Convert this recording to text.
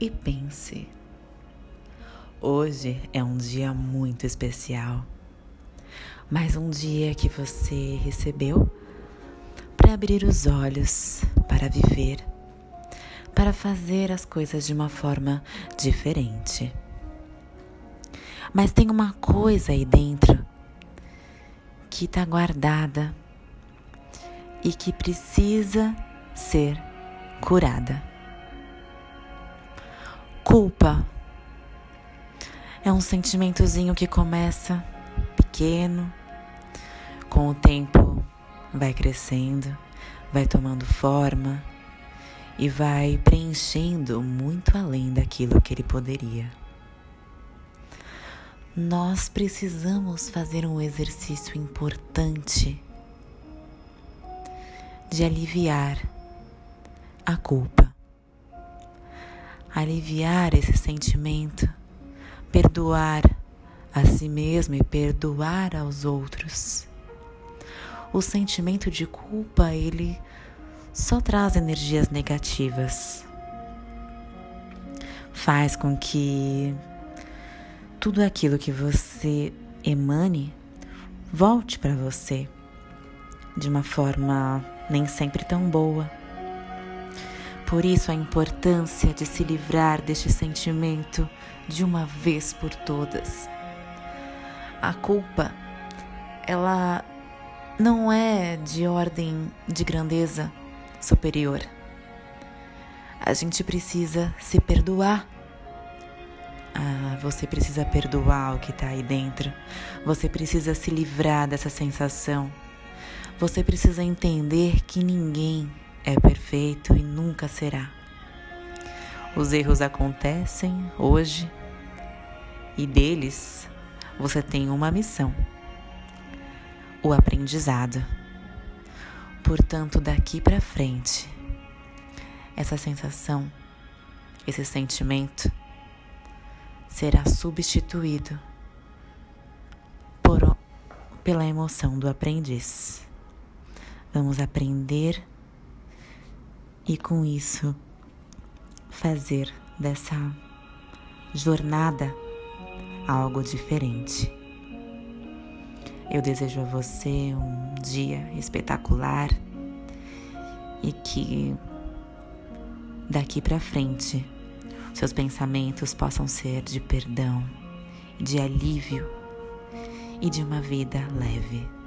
e pense. Hoje é um dia muito especial, mas um dia que você recebeu para abrir os olhos, para viver, para fazer as coisas de uma forma diferente. Mas tem uma coisa aí dentro que está guardada e que precisa ser curada. Culpa é um sentimentozinho que começa pequeno, com o tempo vai crescendo, vai tomando forma e vai preenchendo muito além daquilo que ele poderia. Nós precisamos fazer um exercício importante de aliviar a culpa. Aliviar esse sentimento, perdoar a si mesmo e perdoar aos outros. O sentimento de culpa, ele só traz energias negativas. Faz com que tudo aquilo que você emane volte para você de uma forma nem sempre tão boa. Por isso a importância de se livrar deste sentimento de uma vez por todas. A culpa, ela não é de ordem de grandeza superior. A gente precisa se perdoar. Ah, você precisa perdoar o que está aí dentro. Você precisa se livrar dessa sensação. Você precisa entender que ninguém é perfeito e nunca será. Os erros acontecem hoje e deles você tem uma missão: o aprendizado. Portanto, daqui para frente, essa sensação, esse sentimento será substituído por, pela emoção do aprendiz. Vamos aprender e com isso fazer dessa jornada algo diferente. Eu desejo a você um dia espetacular e que daqui para frente seus pensamentos possam ser de perdão, de alívio e de uma vida leve.